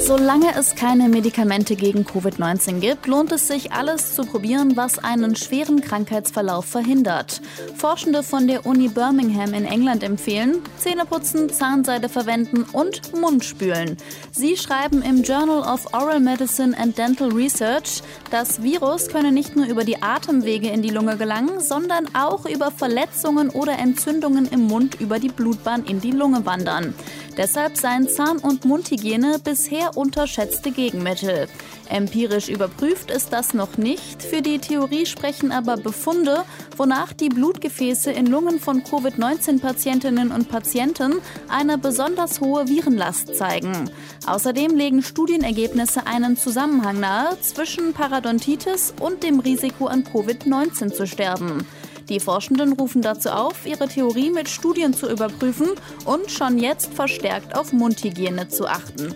Solange es keine Medikamente gegen Covid-19 gibt, lohnt es sich, alles zu probieren, was einen schweren Krankheitsverlauf verhindert. Forschende von der Uni Birmingham in England empfehlen, Zähneputzen, Zahnseide verwenden und Mund spülen. Sie schreiben im Journal of Oral Medicine and Dental Research, das Virus könne nicht nur über die Atemwege in die Lunge gelangen, sondern auch über Verletzungen oder Entzündungen im Mund über die Blutbahn in die Lunge wandern. Deshalb seien Zahn- und Mundhygiene bisher unterschätzte Gegenmittel. Empirisch überprüft ist das noch nicht. Für die Theorie sprechen aber Befunde, wonach die Blutgefäße in Lungen von Covid-19-Patientinnen und Patienten eine besonders hohe Virenlast zeigen. Außerdem legen Studienergebnisse einen Zusammenhang nahe zwischen Parodontitis und dem Risiko an Covid-19 zu sterben. Die Forschenden rufen dazu auf, ihre Theorie mit Studien zu überprüfen und schon jetzt verstärkt auf Mundhygiene zu achten.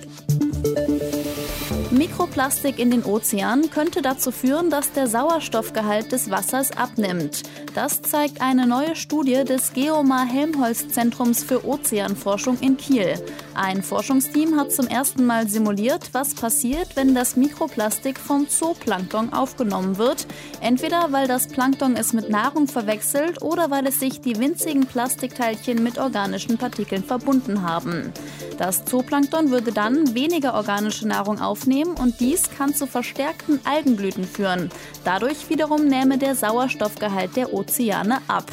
Mikroplastik in den Ozeanen könnte dazu führen, dass der Sauerstoffgehalt des Wassers abnimmt. Das zeigt eine neue Studie des Geomar Helmholtz Zentrums für Ozeanforschung in Kiel. Ein Forschungsteam hat zum ersten Mal simuliert, was passiert, wenn das Mikroplastik vom Zooplankton aufgenommen wird. Entweder weil das Plankton es mit Nahrung verwechselt oder weil es sich die winzigen Plastikteilchen mit organischen Partikeln verbunden haben. Das Zooplankton würde dann weniger organische Nahrung aufnehmen und dies kann zu verstärkten Algenblüten führen. Dadurch wiederum nähme der Sauerstoffgehalt der Ozeane ab.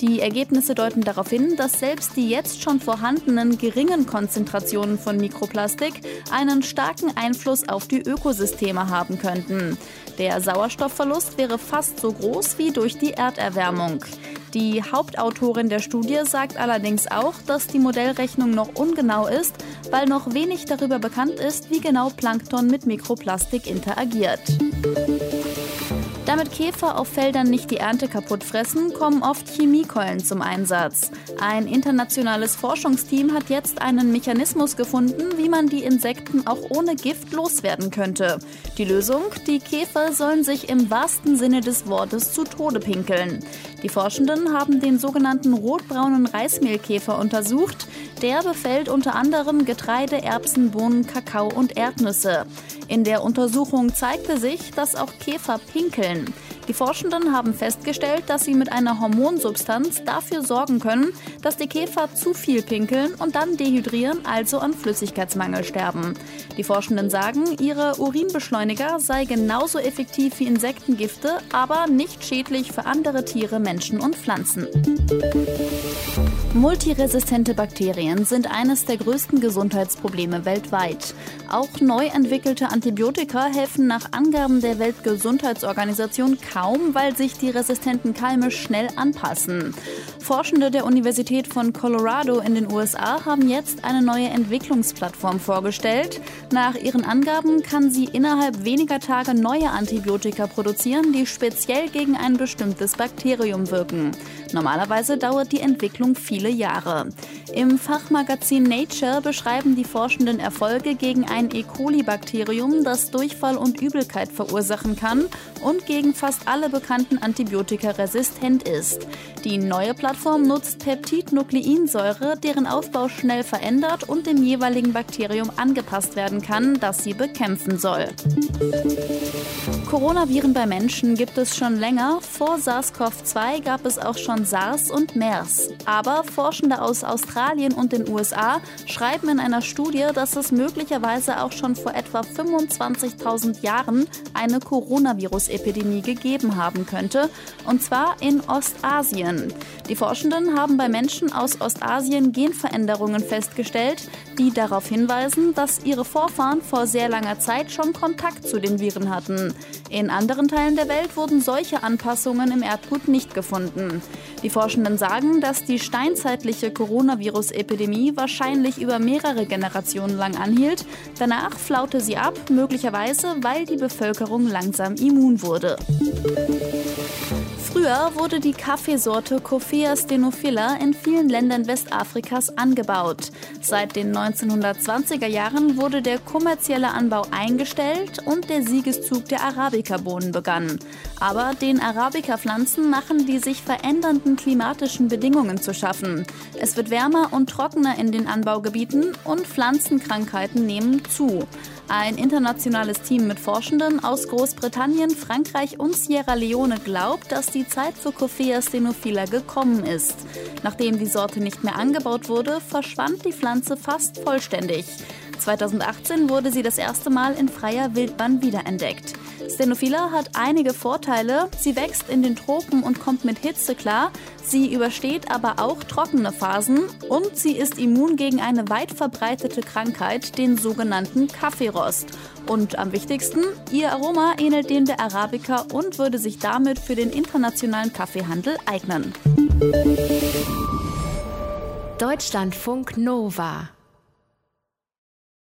Die Ergebnisse deuten darauf hin, dass selbst die jetzt schon vorhandenen geringen Konzentrationen von Mikroplastik einen starken Einfluss auf die Ökosysteme haben könnten. Der Sauerstoffverlust wäre fast so groß wie durch die Erderwärmung. Die Hauptautorin der Studie sagt allerdings auch, dass die Modellrechnung noch ungenau ist, weil noch wenig darüber bekannt ist, wie genau Plankton mit Mikroplastik interagiert. Damit Käfer auf Feldern nicht die Ernte kaputt fressen, kommen oft Chemiekeulen zum Einsatz. Ein internationales Forschungsteam hat jetzt einen Mechanismus gefunden, wie man die Insekten auch ohne Gift loswerden könnte. Die Lösung? Die Käfer sollen sich im wahrsten Sinne des Wortes zu Tode pinkeln. Die Forschenden haben den sogenannten rotbraunen Reismehlkäfer untersucht. Der befällt unter anderem Getreide, Erbsen, Bohnen, Kakao und Erdnüsse. In der Untersuchung zeigte sich, dass auch Käfer pinkeln. Die Forschenden haben festgestellt, dass sie mit einer Hormonsubstanz dafür sorgen können, dass die Käfer zu viel pinkeln und dann dehydrieren, also an Flüssigkeitsmangel sterben. Die Forschenden sagen, ihre Urinbeschleuniger sei genauso effektiv wie Insektengifte, aber nicht schädlich für andere Tiere, Menschen und Pflanzen. Multiresistente Bakterien sind eines der größten Gesundheitsprobleme weltweit. Auch neu entwickelte Antibiotika helfen nach Angaben der Weltgesundheitsorganisation kaum, weil sich die resistenten Keime schnell anpassen. Forschende der Universität von Colorado in den USA haben jetzt eine neue Entwicklungsplattform vorgestellt. Nach ihren Angaben kann sie innerhalb weniger Tage neue Antibiotika produzieren, die speziell gegen ein bestimmtes Bakterium wirken. Normalerweise dauert die Entwicklung viele Jahre. Im Fachmagazin Nature beschreiben die Forschenden Erfolge gegen ein E. coli-Bakterium, das Durchfall und Übelkeit verursachen kann und gegen fast alle bekannten Antibiotika resistent ist. Die neue Plattform nutzt Peptidnukleinsäure, deren Aufbau schnell verändert und dem jeweiligen Bakterium angepasst werden kann, das sie bekämpfen soll. Coronaviren bei Menschen gibt es schon länger. Vor SARS-CoV-2 gab es auch schon SARS und MERS. Aber Forschende aus Australien und den USA schreiben in einer Studie, dass es möglicherweise auch schon vor etwa 25.000 Jahren eine Coronavirus-Epidemie gegeben haben könnte, und zwar in Ostasien. Die Forschenden haben bei Menschen aus Ostasien Genveränderungen festgestellt, die darauf hinweisen, dass ihre Vorfahren vor sehr langer Zeit schon Kontakt zu den Viren hatten. In anderen Teilen der Welt wurden solche Anpassungen im Erdgut nicht gefunden. Die Forschenden sagen, dass die steinzeitliche Coronavirus-Epidemie wahrscheinlich über mehrere Generationen lang anhielt. Danach flaute sie ab, möglicherweise weil die Bevölkerung langsam immun wurde. Früher wurde die Kaffeesorte Coffea stenophila in vielen Ländern Westafrikas angebaut. Seit den 1920er Jahren wurde der kommerzielle Anbau eingestellt und der Siegeszug der Arabica-Bohnen begann. Aber den Arabica-Pflanzen machen die sich verändernden klimatischen Bedingungen zu schaffen. Es wird wärmer und trockener in den Anbaugebieten und Pflanzenkrankheiten nehmen zu. Ein internationales Team mit Forschenden aus Großbritannien, Frankreich und Sierra Leone glaubt, dass die Zeit für Coffea stenophila gekommen ist. Nachdem die Sorte nicht mehr angebaut wurde, verschwand die Pflanze fast vollständig. 2018 wurde sie das erste Mal in freier Wildbahn wiederentdeckt. Stenophila hat einige Vorteile. Sie wächst in den Tropen und kommt mit Hitze klar. Sie übersteht aber auch trockene Phasen und sie ist immun gegen eine weit verbreitete Krankheit, den sogenannten Kaffeerost. Und am wichtigsten, ihr Aroma ähnelt dem der Arabica und würde sich damit für den internationalen Kaffeehandel eignen. Deutschlandfunk Nova